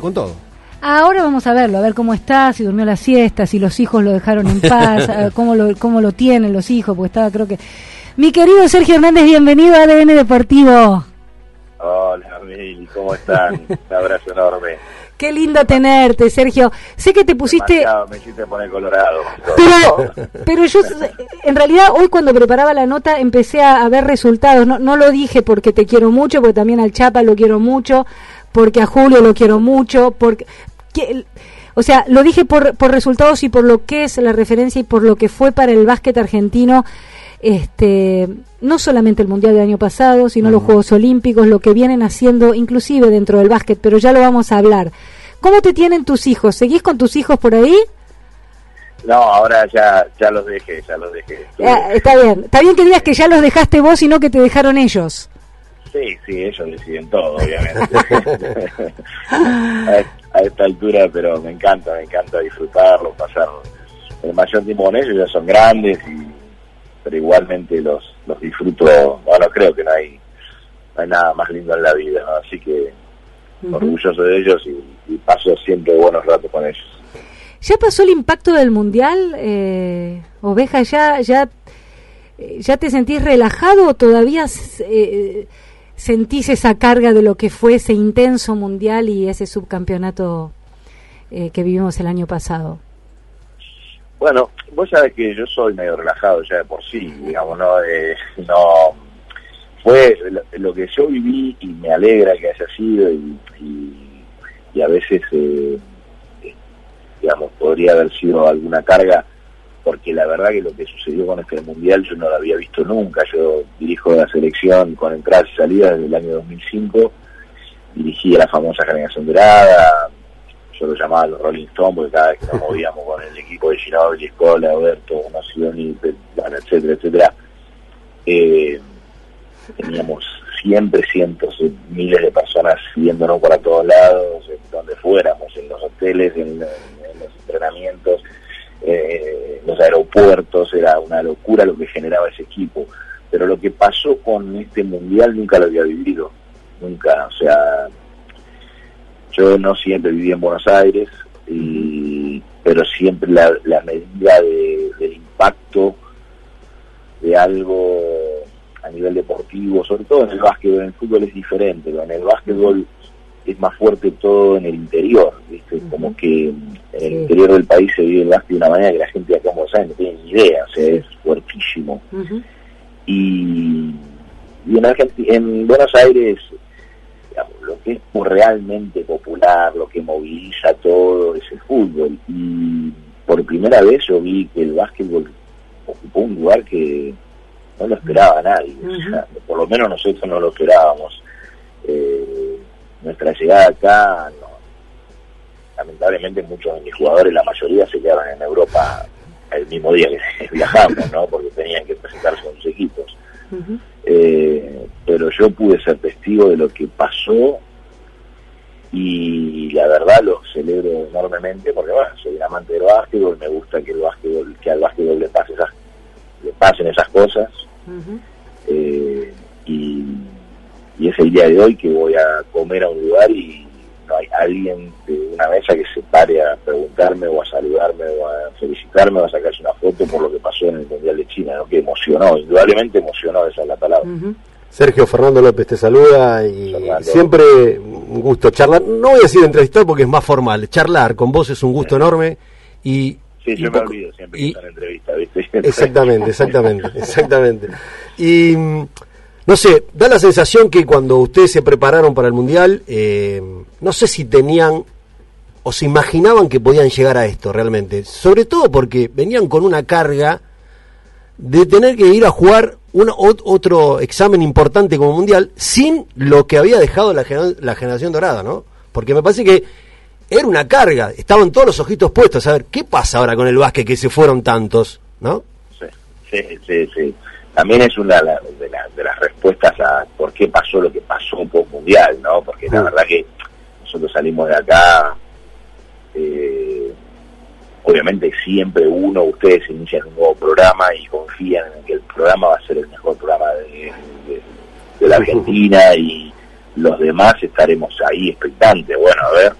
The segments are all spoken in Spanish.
con todo. Ahora vamos a verlo, a ver cómo está, si durmió la siesta, si los hijos lo dejaron en paz, cómo lo, cómo lo tienen los hijos, porque estaba creo que... Mi querido Sergio Hernández, bienvenido a ADN Deportivo. Hola, Mil, ¿cómo están? Un abrazo enorme. Qué lindo tenerte, Sergio. Sé que te pusiste... me hiciste poner colorado. Pero, pero yo, en realidad, hoy cuando preparaba la nota empecé a, ver resultados. No, no lo dije porque te quiero mucho, porque también al Chapa lo quiero mucho porque a Julio lo quiero mucho, porque... o sea, lo dije por, por resultados y por lo que es la referencia y por lo que fue para el básquet argentino, este, no solamente el Mundial del año pasado, sino los Juegos Olímpicos, lo que vienen haciendo inclusive dentro del básquet, pero ya lo vamos a hablar. ¿Cómo te tienen tus hijos? ¿Seguís con tus hijos por ahí? No, ahora ya, ya los dejé, ya los dejé. Ah, está bien, está bien que digas que ya los dejaste vos y no que te dejaron ellos. Sí, sí, ellos deciden todo, obviamente. a, esta altura, pero me encanta, me encanta disfrutarlo, pasar el mayor tiempo con ellos, ya son grandes, y, pero igualmente los, los disfruto, bueno, creo que no hay, hay nada más lindo en la vida, así que orgulloso de ellos y, paso siempre buenos ratos con ellos. ¿Ya pasó el impacto del Mundial, eh, Oveja? ¿Ya, ya, ¿Ya te sentís relajado o todavía... Eh, sentís esa carga de lo que fue ese intenso mundial y ese subcampeonato eh, que vivimos el año pasado? Bueno, vos sabés que yo soy medio relajado ya de por sí, digamos, no, eh, no fue lo, que yo viví y me alegra que haya sido y, y, a veces, eh, digamos, podría haber sido alguna carga porque la verdad que lo que sucedió con este mundial yo no lo había visto nunca. Yo dirijo la selección con entradas y salidas desde el año 2005, dirigí la famosa generación dorada, yo lo llamaba los Rolling Stones porque cada vez que nos movíamos con el equipo de Ginobili, Escola, Alberto, Nacional, etcétera, etcétera, eh, teníamos siempre cientos, miles de personas viéndonos para todos lados, en donde fuéramos, en los hoteles, en los entrenamientos los aeropuertos, era una locura lo que generaba ese equipo. Pero lo que pasó con este mundial nunca lo había vivido, nunca, o sea, yo no siempre viví en Buenos Aires, y, pero siempre la, medida del impacto de algo a nivel deportivo, sobre todo en el básquetbol, en el fútbol es diferente, en el básquetbol es más fuerte todo en el interior, ¿viste? Como que en el interior del país se vive el básquet de una manera que la gente acá en Buenos Aires no tiene ni idea, o sea, es fuertísimo. Y, en, en Buenos Aires, lo que es realmente popular, lo que moviliza todo es el fútbol. Y por primera vez yo vi que el básquetbol ocupó un lugar que no lo esperaba nadie, por lo menos nosotros no lo esperábamos. Eh, nuestra llegada acá, lamentablemente muchos de mis jugadores, la mayoría se quedaron en Europa el mismo día que viajamos, ¿no? Porque tenían que presentarse con sus equipos. Eh, pero yo pude ser testigo de lo que pasó y la verdad lo celebro enormemente porque bueno, soy un amante del básquetbol, me gusta que el básquetbol, que al básquetbol le pase esas, le pasen esas cosas. Eh, y y es el día de hoy que voy a comer a un lugar y no hay alguien de una mesa que se pare a preguntarme o a saludarme o a felicitarme o a sacarse una foto por lo que pasó en el Mundial de China, ¿no? que emocionó, indudablemente emocionó, esa es la palabra. Sergio Fernando López te saluda y siempre un gusto charlar, no voy a decir entrevistar porque es más formal, charlar con vos es un gusto enorme y Sí, yo me olvido siempre que en entrevista, ¿viste? Exactamente, exactamente, exactamente. Y no sé, da la sensación que cuando ustedes se prepararon para el Mundial, eh, no sé si tenían o se imaginaban que podían llegar a esto realmente. Sobre todo porque venían con una carga de tener que ir a jugar un, otro examen importante como Mundial sin lo que había dejado la, generación dorada, ¿no? Porque me parece que era una carga, estaban todos los ojitos puestos a ver qué pasa ahora con el básquet que se fueron tantos, ¿no? Sí, sí, sí. sí también es una de, las respuestas a por qué pasó lo que pasó un poco mundial, ¿no? Porque la verdad que nosotros salimos de acá, eh, obviamente siempre uno, ustedes inician un nuevo programa y confían en que el programa va a ser el mejor programa de, la Argentina y los demás estaremos ahí expectantes. Bueno, a ver,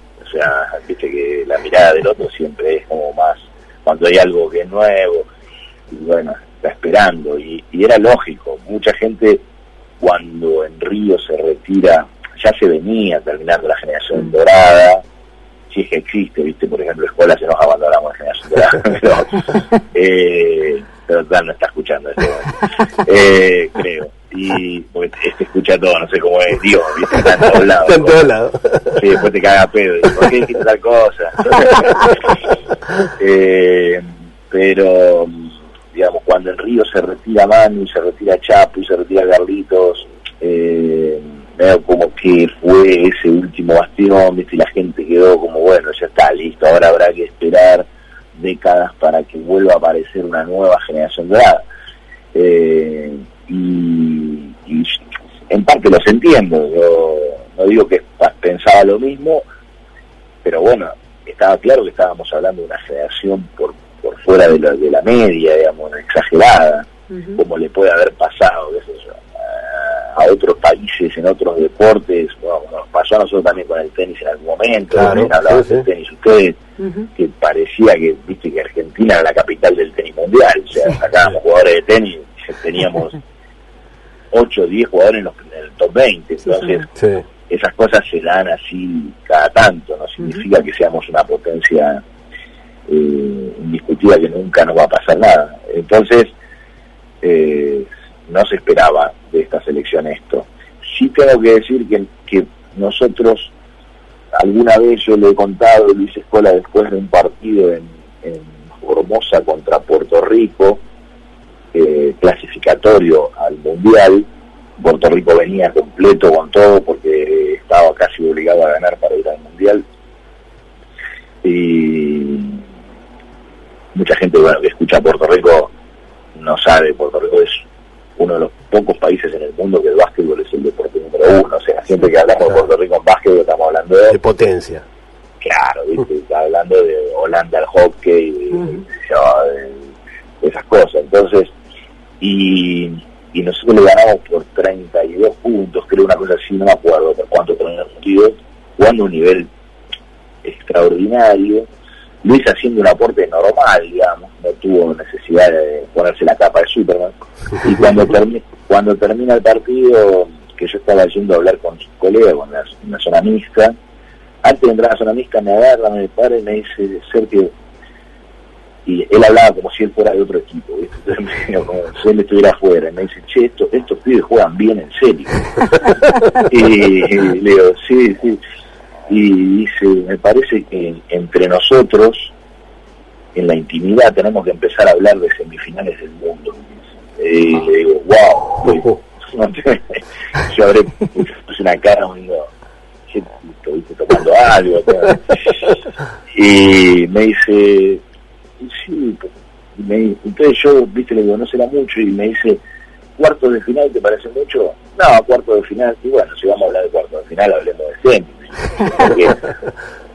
viste que la mirada del otro siempre es como más, cuando hay algo que es nuevo, y bueno, está esperando, y, y era lógico, mucha gente cuando en Río se retira, ya se venía terminando la generación dorada, si es que existe, viste, por ejemplo, escuelas se nos abandonamos la generación dorada, pero, eh, pero no está escuchando este eh, creo. Y porque este escucha todo, no sé cómo es Dios, viste, está en todos lados. Está en todos lados. Sí, después te caga pedo, y, ¿por qué dijiste tal cosa? eh, pero, digamos, cuando en Río se retira Manu, se retira Chapo y se retira Carlitos, eh, como que fue ese último bastión, y la gente quedó como, bueno, ya está, listo, ahora habrá que esperar décadas para que vuelva a aparecer una nueva generación dorada. Eh, y, y en parte los entiendo, yo no digo que pensaba lo mismo, pero bueno, estaba claro que estábamos hablando de una generación por fuera de la, de la media, digamos, exagerada, como le puede haber pasado, qué sé yo, a otros países, en otros deportes, bueno, nos pasó a nosotros también con el tenis en algún momento, Claro, también hablaban sí, sí. del tenis ustedes, que parecía que, viste, que Argentina era la capital del tenis mundial, o sea, sacábamos jugadores de tenis, teníamos 8 o 10 jugadores en, los, en el top 20, Sí, entonces Sí. esas cosas se dan así cada tanto, no significa que seamos una potencia eh, indiscutida que nunca nos va a pasar nada. Entonces, eh, no se esperaba de esta selección esto. Sí tengo que decir que, que nosotros, alguna vez yo le he contado, Luis Escola, después de un partido en, en Formosa contra Puerto Rico, eh, clasificatorio al Mundial, Puerto Rico venía completo con todo porque estaba casi obligado a ganar para ir al Mundial. Y mucha gente bueno, que escucha Puerto Rico no sabe, Puerto Rico es uno de los pocos países en el mundo que el básquetbol es el deporte número uno. O sea, siempre que hablamos de Puerto Rico en básquetbol estamos hablando De de, potencia. claro, ¿viste? Está hablando de Holanda al hockey, de- de esas cosas. Entonces, y, y nosotros le ganamos por 32 puntos, creo una cosa así, no me acuerdo por cuánto terminó el partido, jugando a un nivel extraordinario. Luis haciendo un aporte normal, digamos, no tuvo necesidad de ponerse la capa de Superman. Y cuando, termi- cuando termina el partido, que yo estaba yendo a hablar con sus colegas, con la, la zona mixta, antes de entrar a la zona mixta me agarra, me para y me dice, Sergio, y él hablaba como si él fuera de otro equipo, ¿viste? Entonces, me- como si él estuviera afuera, y me dice, che, esto, estos pibes juegan bien en serio. y, y le digo, sí, sí. Y dice, me parece que entre nosotros, en la intimidad, tenemos que empezar a hablar de semifinales del mundo. Y le digo, wow. Yo habré puse una cara digo, "Che, estuviste tomando algo. tal". Y me dice, sí, y me- entonces yo, viste, le digo, no será mucho, y me dice, ¿cuartos de final te parece mucho? No, cuartos de final, y bueno, si vamos a hablar de cuartos de final, hablemos de semi. Porque,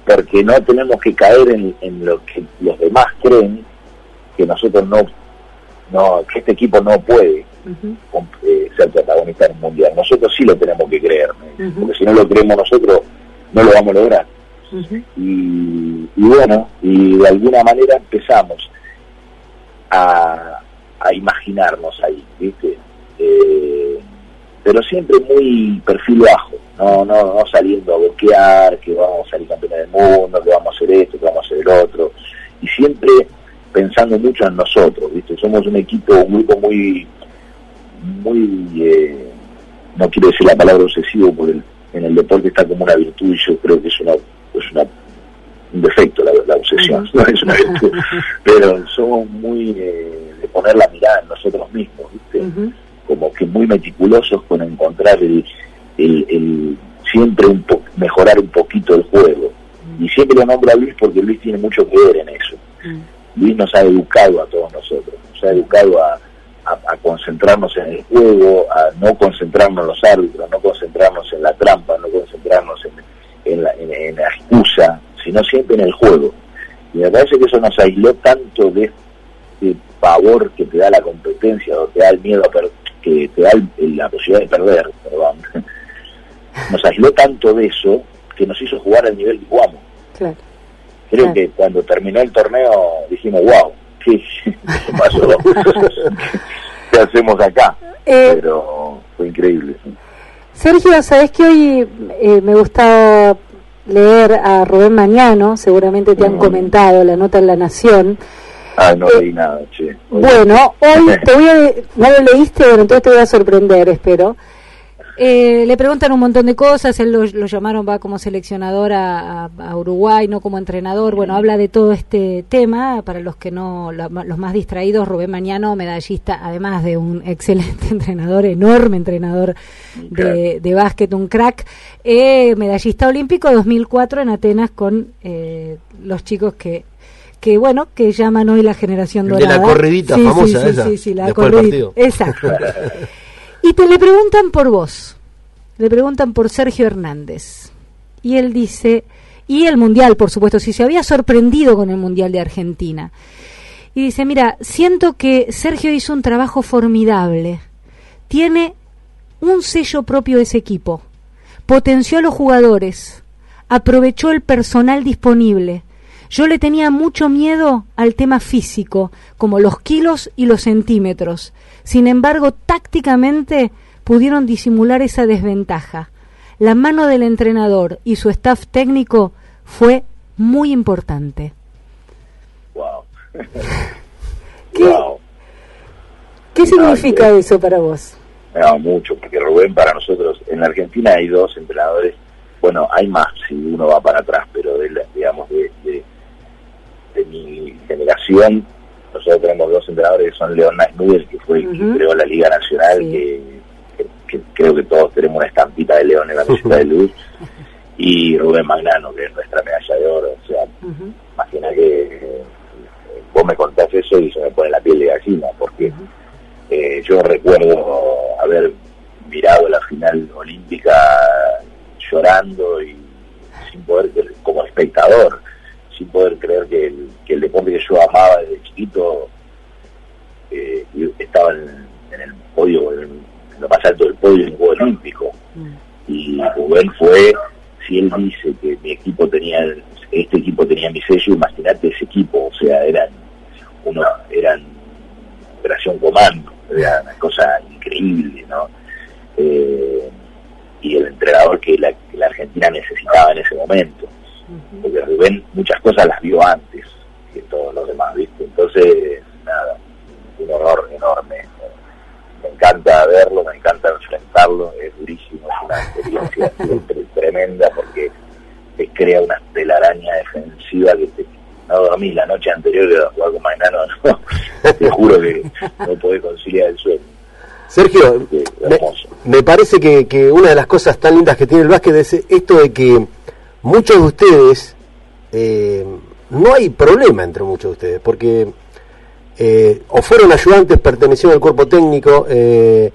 porque no tenemos que caer en, en lo que los demás creen que nosotros no, no que este equipo no puede eh, ser protagonista en el mundial. Nosotros sí lo tenemos que creer, porque si no lo creemos nosotros, no lo vamos a lograr. Y, y bueno, y de alguna manera empezamos a, a imaginarnos ahí, ¿viste? Eh, pero siempre muy perfil bajo, no, no, no saliendo a boquear, que vamos a salir campeones del mundo, que vamos a hacer esto, que vamos a hacer el otro, y siempre pensando mucho en nosotros, ¿viste? Somos un equipo, un grupo muy, muy, eh, no quiero decir la palabra obsesivo, porque en el deporte está como una virtud y yo creo que es una, es una un defecto la, la obsesión, no es una virtud, pero somos muy eh, de poner la mirada en nosotros mismos, ¿viste? Como que muy meticulosos con encontrar el, el, el- siempre un po- mejorar un poquito el juego. Y siempre lo nombro a Luis porque Luis tiene mucho que ver en eso. Mm. Luis nos ha educado a todos nosotros, nos ha educado a, a- a concentrarnos en el juego, a no concentrarnos en los árbitros, no concentrarnos en la trampa, no concentrarnos en, en la, en- en la excusa, sino siempre en el juego. Y me parece que eso nos aisló tanto de este pavor que te da la competencia, o te da el miedo a per- que te da el- la posibilidad de perder, perdón. Nos aisló tanto de eso que nos hizo jugar al nivel que jugamos. Claro. Creo que cuando terminó el torneo dijimos, wow, ¿qué, pasó? ¿Qué hacemos acá? Eh, Pero fue increíble. Sergio, sabes que hoy eh, me gustaba leer a Rubén Mañano, seguramente te han mm. comentado la nota en La Nación. Ah, no leí nada, che. Bueno, hoy te voy a... ¿No lo leíste? Bueno, entonces te voy a sorprender, espero. Eh, le preguntan un montón de cosas, él lo, llamaron, va como seleccionador a, Uruguay, no como entrenador. Bueno, habla de todo este tema. Para los que no, los más distraídos, Rubén Mañano, medallista, además de un excelente entrenador, enorme entrenador de, de básquet, un crack, eh, medallista olímpico 2004 en Atenas con eh, los chicos que que bueno, que llaman hoy la generación dorada. De la corridita famosa sí, esa. Sí, sí, la corridita. Exacto. Y te le preguntan por vos, le preguntan por Sergio Hernández. Y él dice, y el Mundial, por supuesto, si se había sorprendido con el Mundial de Argentina. Y dice, mira, siento que Sergio hizo un trabajo formidable. Tiene un sello propio de ese equipo. Potenció a los jugadores. Aprovechó el personal disponible. Yo le tenía mucho miedo al tema físico, como los kilos y los centímetros. Sin embargo, tácticamente pudieron disimular esa desventaja. La mano del entrenador y su staff técnico fue muy importante. Wow. ¿Qué, significa eso para vos? mucho, porque Rubén para nosotros, en la Argentina hay dos entrenadores, bueno, hay más si uno va para atrás, pero de, digamos, de, de mi generación, nosotros tenemos dos entrenadores que son León Nasnudel, que fue el que creó la Liga Nacional, que, creo que todos tenemos una estampita de León en la mesita de luz, y Rubén Magnano, que es nuestra medalla de oro. O sea, imagina que eh, vos me contás eso y se me pone la piel de gallina, porque eh, yo recuerdo haber mirado la final olímpica llorando y sin poder, como espectador, sin poder creer que el, que el deporte que yo amaba desde chiquito eh, estaba en, el podio, en, lo más alto del podio en el Juego Olímpico. Mm. Y Rubén fue, si él dice que mi equipo tenía, este equipo tenía mi sello, imagínate ese equipo, o sea, eran uno, eran operación comando, era una cosa increíble, ¿no? Eh, y el entrenador que la Argentina necesitaba en ese momento porque Rubén muchas cosas las vio antes que todos los demás, ¿viste? Entonces, nada, un honor enorme. Me encanta verlo, me encanta enfrentarlo, es durísimo, es una experiencia tremenda porque te crea una telaraña defensiva que te, no dormí la noche anterior de jugar con Magnano, no, te juro que no podés conciliar el sueño. Sergio, me, parece que, que, una de las cosas tan lindas que tiene el básquet es esto de que muchos de ustedes, eh, no hay problema entre muchos de ustedes, porque eh, o fueron ayudantes, pertenecieron al cuerpo técnico, eh,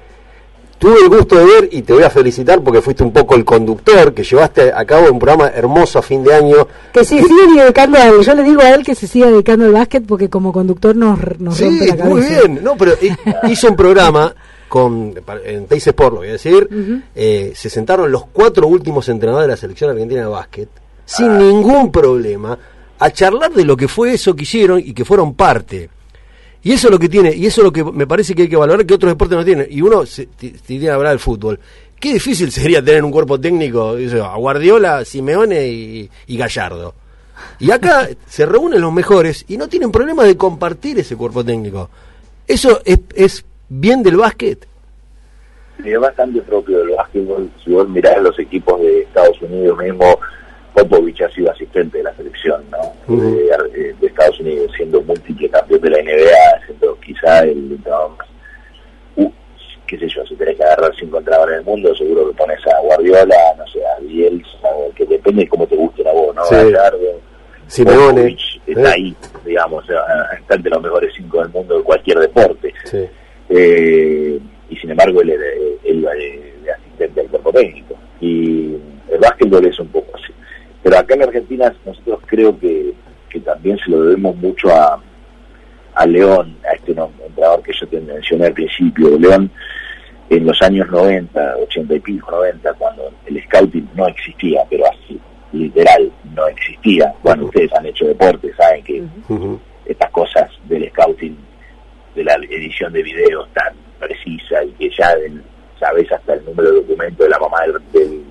tuve el gusto de ver y te voy a felicitar porque fuiste un poco el conductor que llevaste a cabo un programa hermoso a fin de año. Que se sigue dedicando a él. Yo le digo a él que se siga dedicando al básquet porque como conductor nos, nos sí, rompe la cabeza. Muy bien, no, pero hizo un programa con en Teis Sport, lo voy a decir, eh, se sentaron los cuatro últimos entrenadores de la selección argentina de básquet, sin ah. ningún problema, a charlar de lo que fue eso que hicieron y que fueron parte. Y eso es lo que tiene, y eso es lo que me parece que hay que valorar que otros deportes no tienen. Y uno se, tiene que hablar del fútbol. Qué difícil sería tener un cuerpo técnico, a Guardiola, Simeone y, Gallardo. Y acá se reúnen los mejores y no tienen problema de compartir ese cuerpo técnico. Eso es, es bien del básquet? es bastante propio del básquetbol. Si vos mirás los equipos de Estados Unidos mismo, Popovich ha sido asistente de la selección, ¿no? de, Estados Unidos, siendo múltiple campeón de la NBA, siendo quizá el uh, qué sé yo, si tenés que agarrar cinco entrenadores del mundo, seguro que pones a Guardiola, no sé, a Bielsa, que depende de cómo te guste a vos, ¿no? Sí. Simeone. está ¿eh? ahí, digamos, está entre los mejores cinco del mundo de cualquier deporte. Sí eh, y sin embargo él, iba de, asistente al cuerpo técnico. Y el básquetbol es un poco así. Pero acá en Argentina nosotros creo que, que también se lo debemos mucho a, a León, a este entrenador que yo te mencioné al principio. León en los años 90, 80 y pico, 90, cuando el scouting no existía, pero así, literal, no existía. Bueno, ustedes han hecho deporte, saben que estas cosas la edición de videos tan precisa y que ya sabes hasta el número de documento de la mamá del,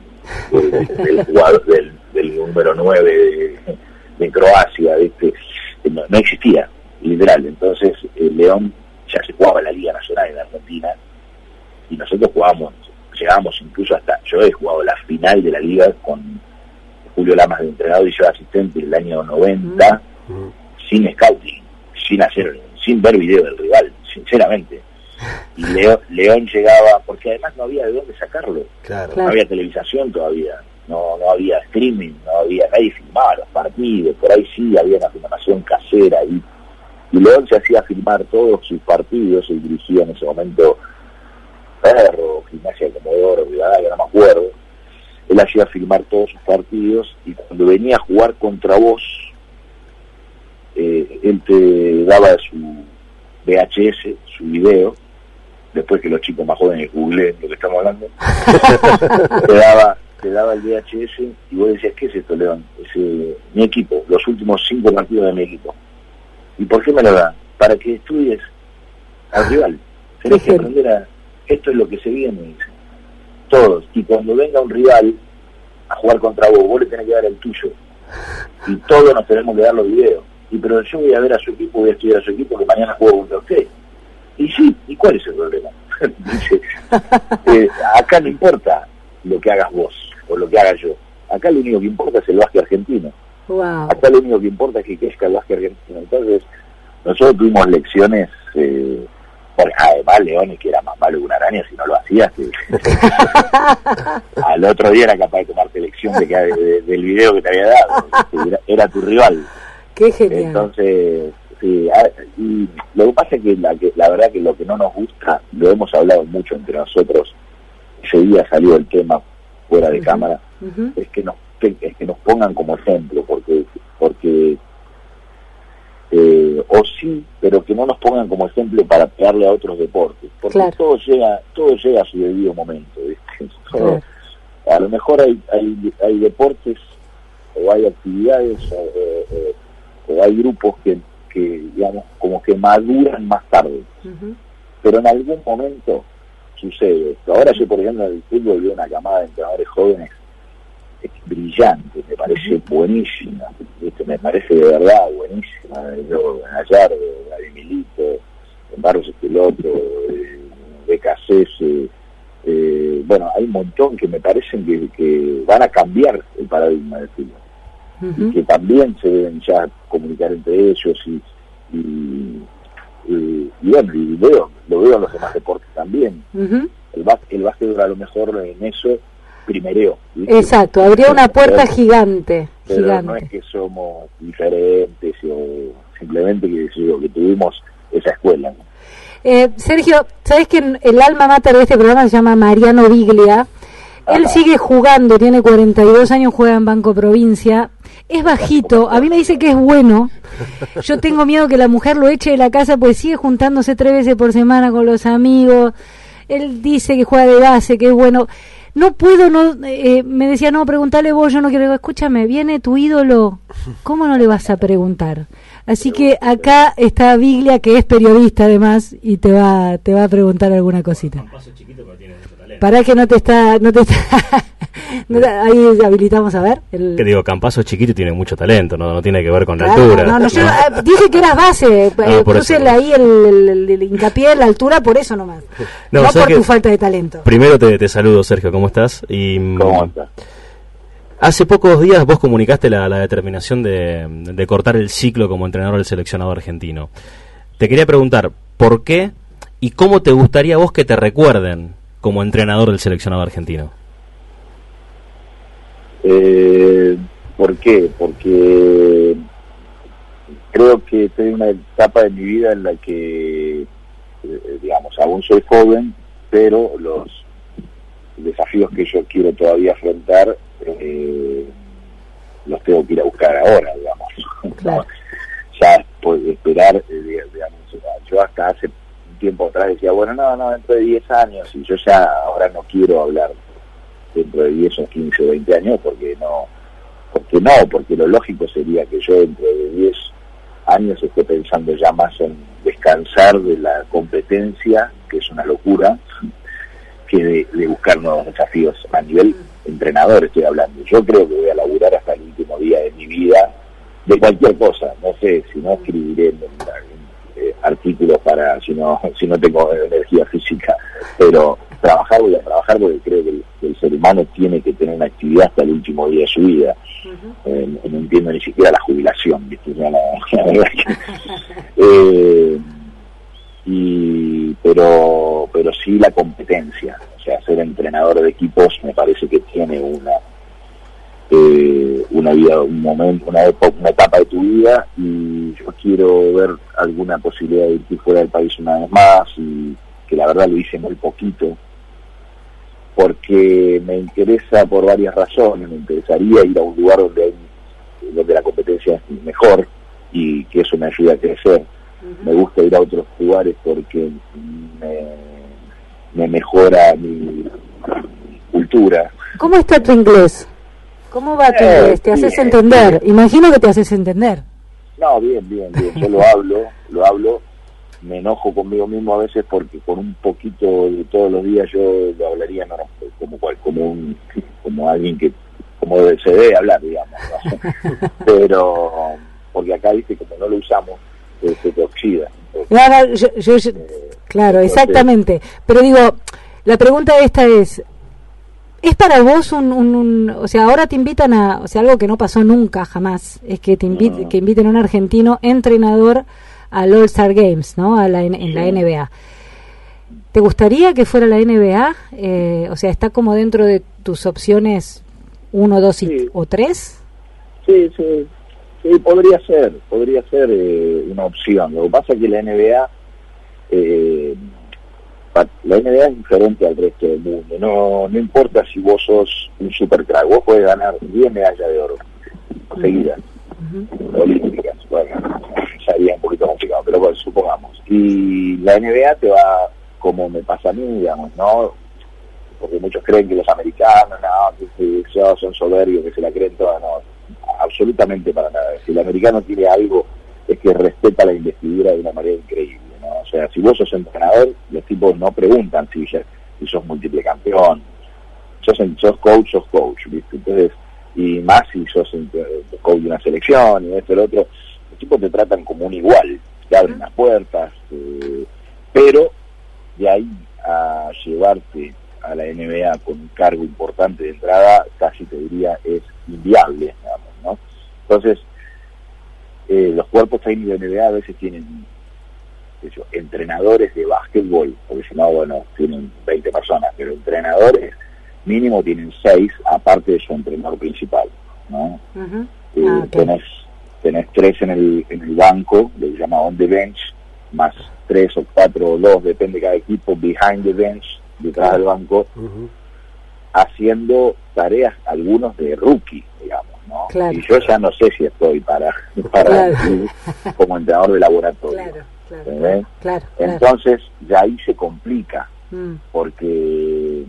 del, jugador del, número 9 de, Croacia, No, no, existía, literal. Entonces, el León ya se jugaba en la Liga Nacional en Argentina y nosotros jugábamos, llegábamos incluso hasta, yo he jugado la final de la liga con Julio Lamas de entrenador y yo de asistente el año 90, sin scouting, sin hacer, sin ver video del León llegaba, porque además no había de dónde sacarlo. No había televisación todavía, no, no había streaming, no había, nadie filmaba los partidos, por ahí sí había una filmación casera y, y León se hacía filmar todos sus partidos, y dirigía en ese momento Perro, Gimnasia de Comodoro, Rivadavia, no me acuerdo, él hacía filmar todos sus partidos y cuando venía a jugar contra vos, eh, él te daba su VHS, su video, después que los chicos más jóvenes googleen lo que estamos hablando, te daba te daba el VHS y vos decías, ¿qué es esto, León? Es mi equipo, los últimos cinco partidos de mi equipo. ¿Y por qué me lo da? Para que estudies al rival. Tenés que aprender a... Esto es lo que se viene, todos. Y cuando venga un rival a jugar contra vos, vos le tenés que dar el tuyo. Y todos nos tenemos que dar los videos. Y pero yo voy a ver a su equipo, voy a estudiar a su equipo que mañana juego contra usted. Y sí, ¿y cuál es el problema? Dice, eh, acá no importa lo que hagas vos o lo que haga yo. Acá lo único que importa es el básquet argentino. Acá lo único que importa es que crezca el básquet argentino. Entonces, nosotros tuvimos lecciones eh, además Leones que era más malo que una araña si no lo hacías al otro día era capaz de tomarte lección de, del video que te había dado era, tu rival qué genial entonces y lo que pasa es que la, que la verdad que lo que no nos gusta lo hemos hablado mucho entre nosotros ese día salió el tema fuera de cámara es que nos es que nos pongan como ejemplo porque porque eh, o sí, pero que no nos pongan como ejemplo para pegarle a otros deportes, porque todo llega todo llega a su debido momento. A lo mejor hay, hay, hay deportes o hay actividades o, hay grupos que, que, digamos, como que maduran más tarde, pero en algún momento sucede. Ahora yo, por ejemplo, en el fútbol veo una camada de entrenadores jóvenes brillante, me parece buenísima, me parece de verdad buenísima. Yo, Gallardo, David Milito, Barros Esqueloto, eh, BKC, eh, bueno, hay un montón que me parecen que, van a cambiar el paradigma del fútbol. Y que también se deben ya comunicar entre ellos y, y, bueno, y veo, lo veo en los demás deportes también. El, básquet, el básquet a lo mejor en eso primereo. Exacto, habría una puerta gigante. Pero no es que somos diferentes o simplemente que, que tuvimos esa escuela. Eh, Sergio, ¿sabes que el alma mater de este programa se llama Mariano Biglia? Él sigue jugando, tiene 42 años, juega en Banco Provincia. Es bajito, a mí me dice que es bueno. Yo tengo miedo que la mujer lo eche de la casa, pues sigue juntándose tres veces por semana con los amigos. Él dice que juega de base, que es bueno no puedo, no, eh, me decía, no, pregúntale vos, yo no quiero, escúchame, viene tu ídolo, ¿cómo no le vas a preguntar? Así que acá está Biglia, que es periodista además, y te va, te va a preguntar alguna cosita. Para que no te está, no te está ahí habilitamos a ver. El... Que digo, Campazo chiquito tiene mucho talento, no, no tiene que ver con la altura. No, no, yo eh, dije que eras base, ah, puse ahí el, el, hincapié en la altura por eso nomás. No, por tu falta de talento. Primero te, te saludo, Sergio, ¿cómo estás? Y, mm, ¿Cómo estás? Hace pocos días vos comunicaste la, la determinación de, de cortar el ciclo como entrenador del seleccionado argentino. Te quería preguntar, ¿por qué y cómo te gustaría vos que te recuerden como entrenador del seleccionado argentino? Eh, ¿Por qué? Porque creo que estoy en una etapa de mi vida en la que, eh, digamos, aún soy joven, pero los desafíos que yo quiero todavía afrontar eh, los tengo que ir a buscar ahora, digamos. ya puedo esperar, eh, digamos, yo hasta hace tiempo atrás decía, bueno, no, no, dentro de 10 años, y yo ya ahora no quiero hablar dentro de 10 o 15 o 20 años porque no no, porque lo lógico sería que yo dentro de 10 años esté pensando ya más en descansar de la competencia, que es una locura, que de, buscar nuevos desafíos a nivel entrenador estoy hablando. Yo creo que voy a laburar hasta el último día de mi vida de cualquier cosa, no sé si no escribiré en, eh, artículos para si no si no tengo energía física, pero trabajar voy a trabajar porque creo que el, ser humano tiene que tener una actividad hasta el último día de su vida. Eh, no entiendo ni siquiera la jubilación, ¿viste? Eh, y, pero, pero sí la competencia, o sea, ser entrenador de equipos me parece que tiene una una vida, un momento, una, una etapa de tu vida y yo quiero ver alguna posibilidad de ir fuera del país una vez más y que la verdad lo hice muy poquito porque me interesa por varias razones, me interesaría ir a un lugar donde donde la competencia es mejor y que eso me ayude a crecer. Me gusta ir a otros lugares porque me, mejora mi, cultura. ¿Cómo está tu inglés? ¿Cómo va tu eh? ¿Te haces entender? Imagino que te haces entender. No, bien, bien, bien. Yo lo hablo, lo hablo me enojo conmigo mismo a veces porque con un poquito de todos los días yo lo hablaría no, como cual, como un como alguien que como se debe hablar digamos pero porque acá dice como no lo usamos eh, se te oxida claro, eh, claro exactamente pero digo la pregunta esta es ¿Es para vos un, un, o sea, ahora te invitan a, o sea, algo que no pasó nunca jamás, es que te invite, que inviten a un argentino entrenador al All-Star Games, ¿no? A la, en la NBA. ¿Te gustaría que fuera la NBA? Eh, o sea, ¿está como dentro de tus opciones 1, 2 o 3? Sí, sí, sí, podría ser, podría ser eh, una opción. Lo que pasa es que la NBA, eh, la NBA es diferente al resto del mundo. No, no importa si vos sos un super crack, vos puedes ganar 10 medallas de oro seguidas, olímpicas. Bueno, sería un poquito complicado, pero bueno, supongamos. Y la NBA te va, como me pasa a mí, digamos, ¿no? Porque muchos creen que los americanos, no, que, son soberbios, que se la creen todas, no, absolutamente para nada. Si el americano tiene algo, es que respeta la investidura de una manera increíble, ¿no? O sea, si vos sos entrenador, los tipos no preguntan si, si sos múltiple campeón, sos, sos coach, sos coach, ¿viste? Entonces, y más si sos coach de una selección y esto y lo otro, tipos te tratan como un igual, te abren las puertas, eh, pero de ahí a llevarte a la NBA con un cargo importante de entrada, casi te diría es inviable, ¿no? Entonces, eh, los cuerpos técnicos de NBA a veces tienen entrenadores de básquetbol, porque si no, bueno, tienen 20 personas, pero entrenadores mínimo tienen 6, aparte de su entrenador principal, ¿no? Eh, ah, tenés tres en el, en el banco, le llama on the bench, más tres o cuatro o dos, depende de cada equipo, behind the bench, detrás del banco, haciendo tareas, algunos de rookie, digamos, ¿no? Y yo ya no sé si estoy para, para como entrenador de laboratorio. Claro, Entonces, ya ahí se complica, mm. porque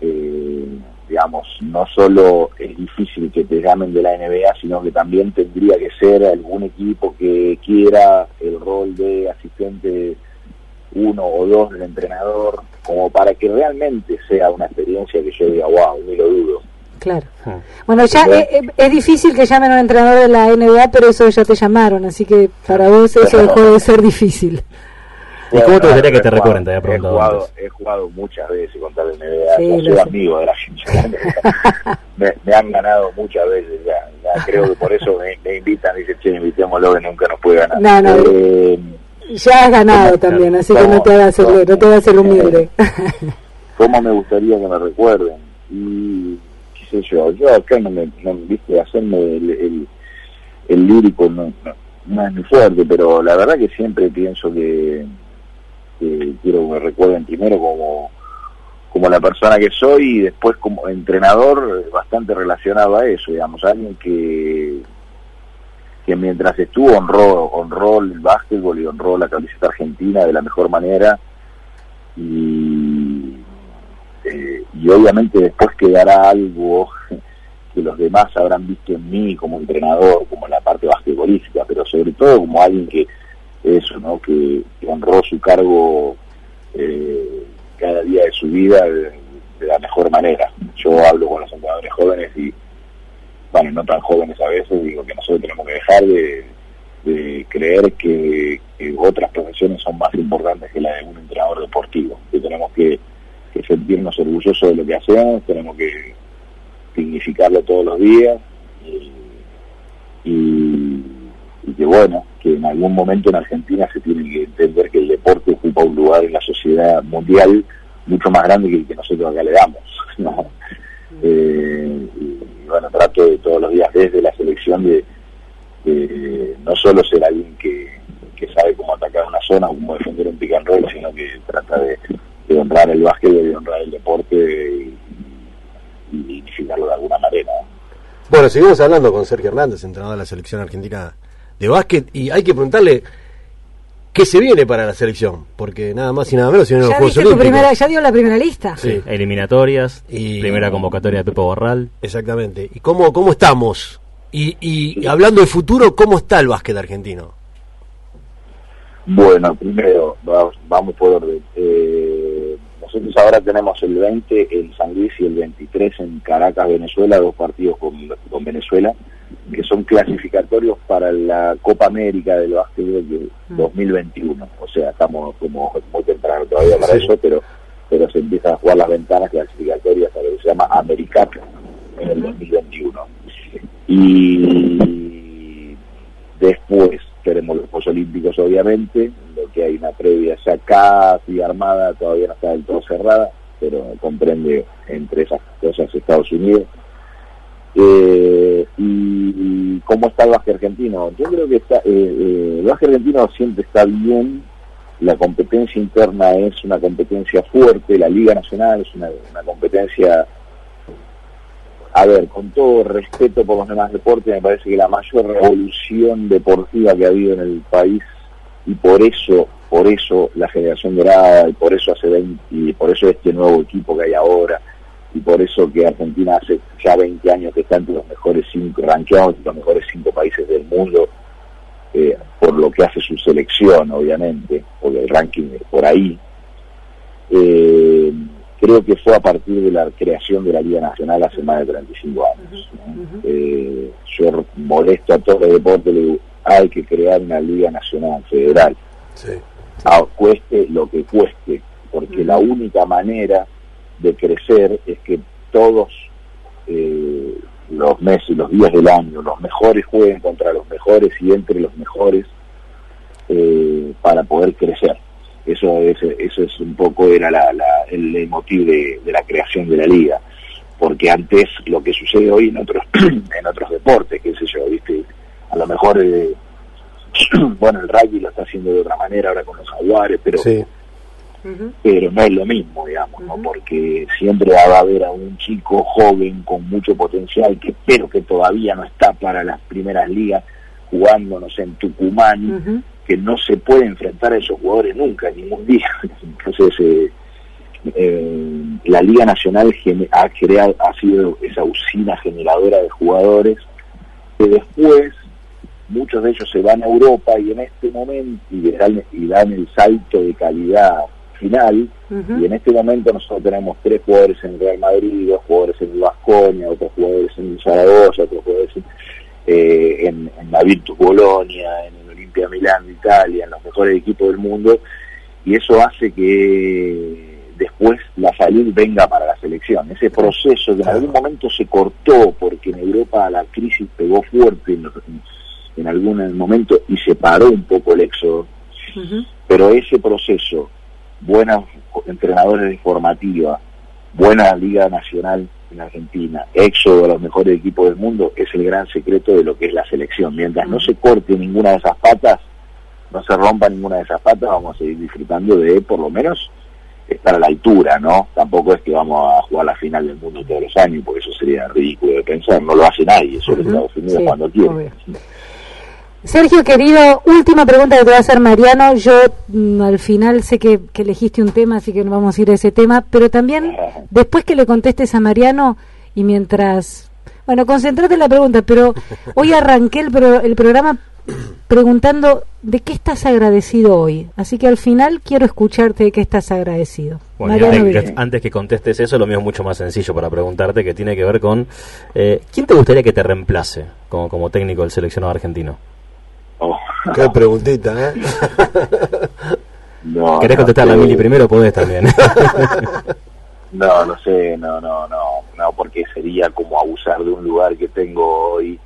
eh, digamos, no solo es difícil que te llamen de la NBA, sino que también tendría que ser algún equipo que quiera el rol de asistente uno o dos del entrenador, como para que realmente sea una experiencia que yo diga, wow, ni lo dudo. Claro. Ah. Bueno, ya es, difícil que llamen a un entrenador de la NBA, pero eso ya te llamaron, así que para vos eso dejó de ser difícil. ¿Y cómo te gustaría que te recuerden? Te he jugado, he jugado muchas veces contra la NBA, sí, soy amigo de la gente. me, me, han ganado muchas veces ya, creo que por eso me, invitan y dicen, che, invitémoslo que nunca nos puede ganar. No, no, eh, ya has ganado también, así que no te hagas el, no te hagas el humilde. ¿Cómo me gustaría que me recuerden? Y sé yo, yo acá no me, no, viste, hacerme el, el, lírico no, no es muy fuerte, pero la verdad que siempre pienso que quiero que me recuerden primero como, como la persona que soy y después como entrenador bastante relacionado a eso, digamos, alguien que que mientras estuvo honró, honró el básquetbol y honró la camiseta argentina de la mejor manera y, eh, y obviamente después quedará algo que los demás habrán visto en mí como entrenador, como en la parte basquetbolística, pero sobre todo como alguien que eso, ¿no? Que, honró su cargo eh, cada día de su vida de, la mejor manera. Yo hablo con los entrenadores jóvenes y, bueno, no tan jóvenes a veces, digo que nosotros tenemos que dejar de, creer que, otras profesiones son más importantes que la de un entrenador deportivo, que tenemos que, sentirnos orgullosos de lo que hacemos, tenemos que significarlo todos los días y que bueno, que en algún momento en Argentina se tiene que entender que el deporte ocupa un lugar en la sociedad mundial mucho más grande que el que nosotros acá le damos. Eh, y, bueno, trato de todos los días desde la selección de, no solo ser alguien que, sabe cómo atacar una zona, cómo defender un pick and roll, sino que trata de, honrar el básquet, de honrar el deporte y, y dignificarlo de alguna manera. Bueno, seguimos hablando con Sergio Hernández, entrenador de la selección argentina de básquet y hay que preguntarle qué se viene para la selección, porque nada más y nada menos los Juegos Olímpicos. ya dio la primera lista. Sí, eliminatorias, y, primera convocatoria de Pepo Borral. Exactamente. ¿Y cómo, cómo estamos? Y, y hablando de futuro, ¿cómo está el básquet argentino? Bueno, primero, vamos, por orden. Eh, nosotros ahora tenemos el 20 en San Luis y el 23 en Caracas, Venezuela, dos partidos con, con Venezuela que son clasificatorios para la Copa América del básquetbol 2021. Mm. O sea, estamos como muy temprano todavía para eso, pero pero se empiezan a jugar las ventanas clasificatorias para lo que se llama AmeriCup en el 2021. Y después tenemos los Juegos Olímpicos, obviamente, lo que hay una previa ya casi armada, todavía no está del todo cerrada, pero comprende entre esas cosas Estados Unidos eh, y, cómo está el básquet argentino. Yo creo que está, eh, eh, el básquet argentino siempre está bien, la competencia interna es una competencia fuerte, la Liga Nacional es una, competencia, a ver, con todo respeto por los demás deportes, me parece que la mayor revolución deportiva que ha habido en el país y por eso por eso la generación dorada y por eso hace 20, y por eso este nuevo equipo que hay ahora y por eso que Argentina hace ya 20 años que está entre los mejores cinco, ranqueados entre los mejores cinco países del mundo, eh, por lo que hace su selección, obviamente, porque el ranking es por ahí. Eh, creo que fue a partir de la creación de la Liga Nacional hace más de 35 años. Eh, yo molesto a todo el deporte, le digo, hay que crear una Liga Nacional Federal. cueste lo que cueste, porque la única manera de crecer es que todos eh, los meses, los días del año, los mejores jueguen contra los mejores y entre los mejores eh, para poder crecer. Eso es, eso es un poco era la, el motivo de, la creación de la liga, porque antes lo que sucede hoy en otros en otros deportes, qué sé yo, viste, a lo mejor eh, bueno el rugby lo está haciendo de otra manera ahora con los jaguares, pero pero no es lo mismo, digamos, ¿no? porque siempre va a haber a un chico joven con mucho potencial, que pero que todavía no está para las primeras ligas, jugándonos en Tucumán, que no se puede enfrentar a esos jugadores nunca, ningún día. Entonces, eh, eh, la Liga Nacional ha, creado, ha sido esa usina generadora de jugadores que después muchos de ellos se van a Europa y en este momento y dan, y dan el salto de calidad final y en este momento nosotros tenemos tres jugadores en Real Madrid, dos jugadores en Vasconia, otros jugadores en Zaragoza, otros jugadores en, eh, en, la Virtus Bolonia, en el Olimpia Milán de Italia, en los mejores equipos del mundo y eso hace que después la salud venga para la selección. Ese proceso que en algún momento se cortó porque en Europa la crisis pegó fuerte en, en algún momento y se paró un poco el éxodo, pero ese proceso buenos entrenadores de formativa, buena liga nacional en Argentina, éxodo de los mejores equipos del mundo, es el gran secreto de lo que es la selección. Mientras no se corte ninguna de esas patas, no se rompa ninguna de esas patas, vamos a seguir disfrutando de, por lo menos, estar a la altura, ¿no? Tampoco es que vamos a jugar la final del mundo todos los años, porque eso sería ridículo de pensar, no lo hace nadie, solo Estados Unidos cuando quiere. Sergio, querido, última pregunta que te va a hacer Mariano. Yo mm, al final sé que, elegiste un tema, así que no vamos a ir a ese tema, pero también después que le contestes a Mariano y mientras, Bueno, concentrate en la pregunta, pero hoy arranqué el, pro- el programa preguntando de qué estás agradecido hoy. Así que al final quiero escucharte de qué estás agradecido. Bueno, antes, antes que contestes eso, lo mío es mucho más sencillo para preguntarte, que tiene que ver con eh, ¿quién te gustaría que te reemplace como, como técnico del seleccionado argentino? Qué preguntita, ¿eh? no, ¿Querés no contestar la. Mili primero? Podés también. No, no sé, no, no, no, no, porque sería como abusar de un lugar que tengo hoy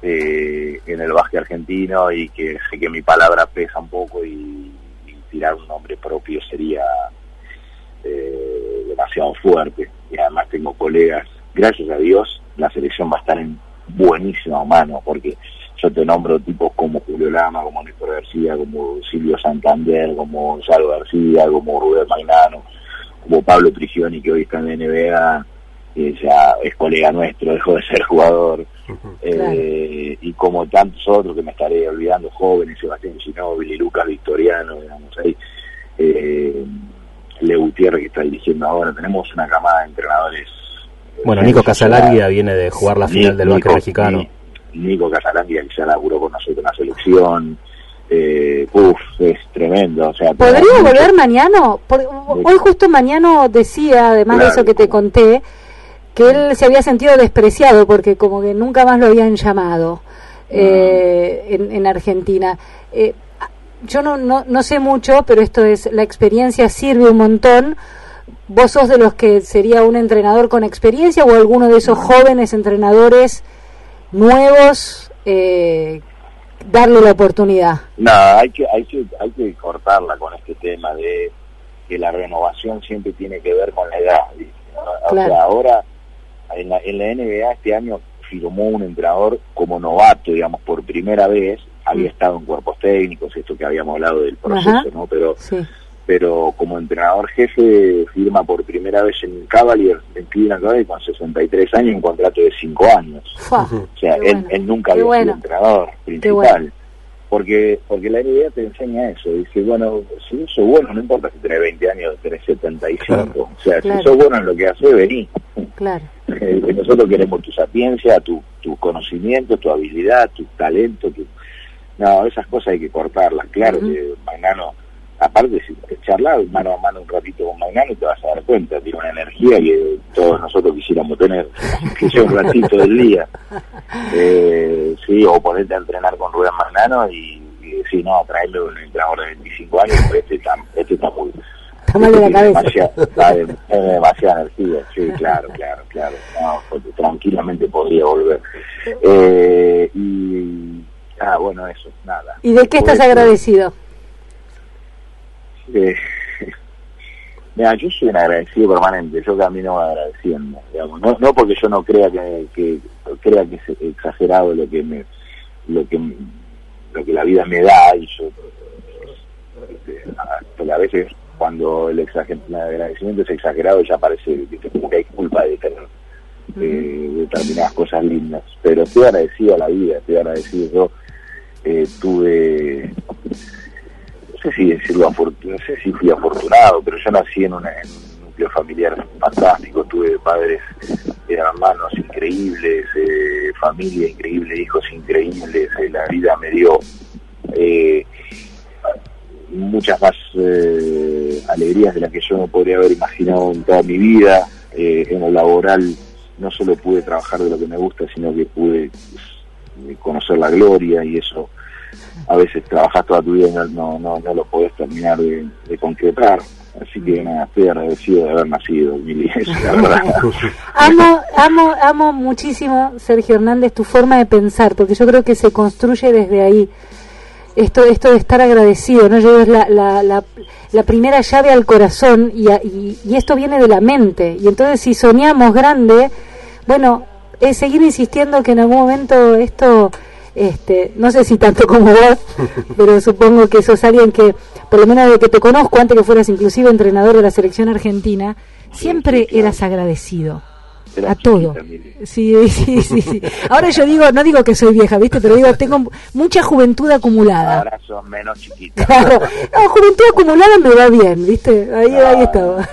eh, en el básquet argentino y que sé que mi palabra pesa un poco y, y tirar un nombre propio sería eh, demasiado fuerte. Y además tengo colegas, gracias a Dios, la selección va a estar en buenísima mano, porque yo te nombro tipos como Julio Lama, como Néstor García, como Silvio Santander, como Gonzalo García, como Rubén Magnano, como Pablo Trigioni, que hoy está en la NBA, que ya es colega nuestro, dejó de ser jugador, eh, y como tantos otros que me estaré olvidando, jóvenes, Sebastián Ginóbili, Lucas Victoriano, digamos, ahí, eh, Leo Gutiérrez que está dirigiendo ahora, tenemos una camada de entrenadores. eh, bueno, Nico. Casalanguia viene de jugar la final del Nico- mexicano. Ni- Nico Casalanguia que ya laburó con nosotros en la selección, eh, uf, es tremendo, o sea... ¿Podría mucho- volver mañana? Hoy justo mañana decía, además de eso que te conté, que él se había sentido despreciado porque como que nunca más lo habían llamado eh, en, en Argentina. Eh, yo no, no, no sé mucho, pero esto es, la experiencia sirve un montón. ¿Vos sos de los que sería un entrenador con experiencia o alguno de esos jóvenes entrenadores nuevos eh, darle la oportunidad? No, hay que, hay que, hay que cortarla con este tema de que la renovación siempre tiene que ver con la edad. O Claro. sea, ahora en la, en la NBA este año firmó un entrenador como novato, digamos, por primera vez. Había Mm. estado en cuerpos técnicos, esto que habíamos hablado del proceso, Ajá. ¿no? Pero Sí. Pero como entrenador jefe firma por primera vez en Cavaliers, en Cleveland Cavaliers con 63 años un contrato de 5 años. O sea, él, bueno, él nunca qué había bueno. sido entrenador principal. bueno. Porque porque la NBA te enseña eso. Dice, bueno, si sos bueno, no importa si tenés 20 años o tenés 75. O sea, Claro. si sos bueno en lo que haces, vení. Claro. Eh, nosotros queremos tu sapiencia, tu, tu conocimiento, tu habilidad, tu talento. Tu... No, esas cosas hay que cortarlas. Claro Ujú. que Magnano, aparte, si te charlar mano a mano un ratito con Magnano, te vas a dar cuenta, tiene una energía que todos nosotros quisiéramos tener, que sea un ratito del día. Eh, sí, o ponerte a entrenar con Rubén Magnano y, y decir, no, traerle un entrenador de 25 años, pues este está, este está muy Está mal de la tiene cabeza. demasiada- demasiada energía, sí, claro, claro, claro. No, porque tranquilamente podría volver. Eh, y, ah, bueno, eso, nada. ¿Y de qué estás agradecido? Eh, mira, yo soy un agradecido permanente, yo camino agradeciendo, digamos, no, no porque yo no crea que, que crea que es exagerado lo que me, lo que lo que la vida me da y yo este, a- veces cuando el, exager- el agradecimiento es exagerado ya parece que hay culpa de tener eh, determinadas cosas lindas. Pero estoy agradecido a la vida estoy agradecido. Yo eh, tuve sé si decirlo no sé si fui afortunado, pero yo nací en, una- un núcleo familiar fantástico, tuve padres hermanos increíbles, eh, familia increíble, hijos increíbles, eh, la vida me dio eh, muchas más eh, alegrías de las que yo no podría haber imaginado en toda mi vida, en lo laboral no solo pude trabajar de lo que me gusta, sino que pude conocer la gloria y eso a veces trabajas toda tu vida y no, no, no, lo podés terminar de, concretar. Así que nada, estoy agradecido de haber nacido, Mili. Amo, amo, amo muchísimo, Sergio Hernández, tu forma de pensar, porque yo creo que se construye desde ahí. Esto, esto de estar agradecido, ¿no? Yo es la, la, la, la primera llave al corazón y, a- y, y esto viene de la mente. Y entonces si soñamos grande, bueno, es seguir insistiendo que en algún momento esto, este, no sé si tanto como vos, pero supongo que sos alguien que, por lo menos de que te conozco, antes que fueras inclusive entrenador de la selección argentina, siempre sí, claro. eras agradecido a todo. chiquita. Sí, sí, sí, sí. Ahora yo digo, no digo que soy vieja, ¿viste? Pero digo, tengo mucha juventud acumulada. Ahora son menos chiquitas. Claro, no, juventud acumulada me va bien, ¿viste? Ahí, ahí estaba.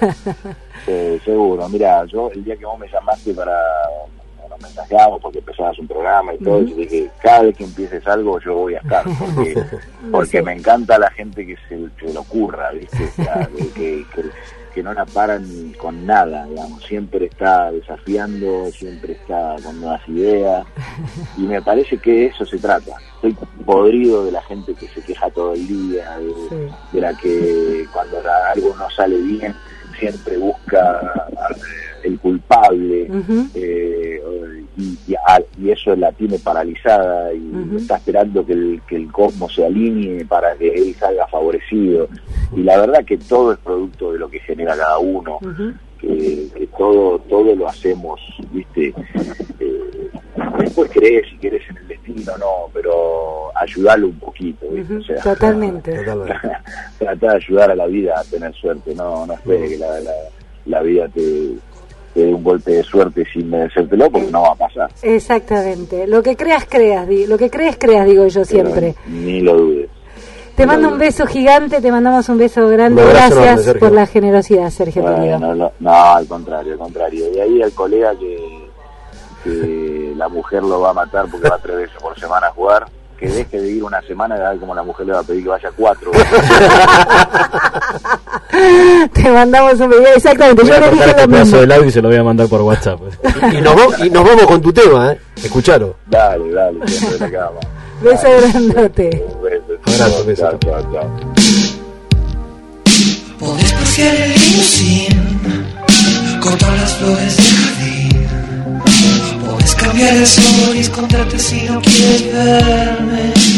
Eh, seguro, mira, yo el día que vos me llamaste para nos mensajeamos porque empezabas un programa y todo, y yo dije, cada vez que empieces algo yo voy a estar, porque, porque me encanta la gente que se, se le ocurra, ¿viste? O sea, que, que, que no la paran con nada, digamos, siempre está desafiando, siempre está con nuevas ideas, y me parece que eso se trata. Estoy podrido de la gente que se queja todo el día, de, Sí. de la que cuando algo no sale bien siempre busca eh, el culpable eh, y, y a- y eso la tiene paralizada y está esperando que el, que el cosmos se alinee para que él salga favorecido. Y la verdad que todo es producto de lo que genera cada uno que, que todo todo lo hacemos viste Eh, después crees si querés en el destino no pero ayudarlo un poquito. Totalmente. tratar de ayudar a la vida a tener suerte, no, no espere que la, la, la vida te, un golpe de suerte sin merecértelo, porque no va a pasar. Exactamente. Lo que creas, creas. di- Lo que crees, creas, digo yo siempre. Pero Ni lo dudes. Te mando un beso gigante, te mandamos un beso grande. Un Gracias por la generosidad, Sergio Bueno, querido. no, no, no, al contrario, al contrario. Y ahí al colega que, que la mujer lo va a matar porque va tres veces por semana a jugar, que deje de ir una semana y a ver cómo la mujer le va a pedir que vaya cuatro. Te mandamos un beso. Exactamente, Voy yo a le cortar dije este lo pedazo mismo. del audio y se lo voy a mandar por WhatsApp. Y nos, vamos, y nos vamos con tu tema, ¿eh? Escuchalo. dale, dale, siempre de la cama. Beso grandote. Abrazo, beso. Chao, chao, chao. Podés pasear el limusín, cortar las flores del jardín. Cambiar el sol y esconderte si no quieres verme.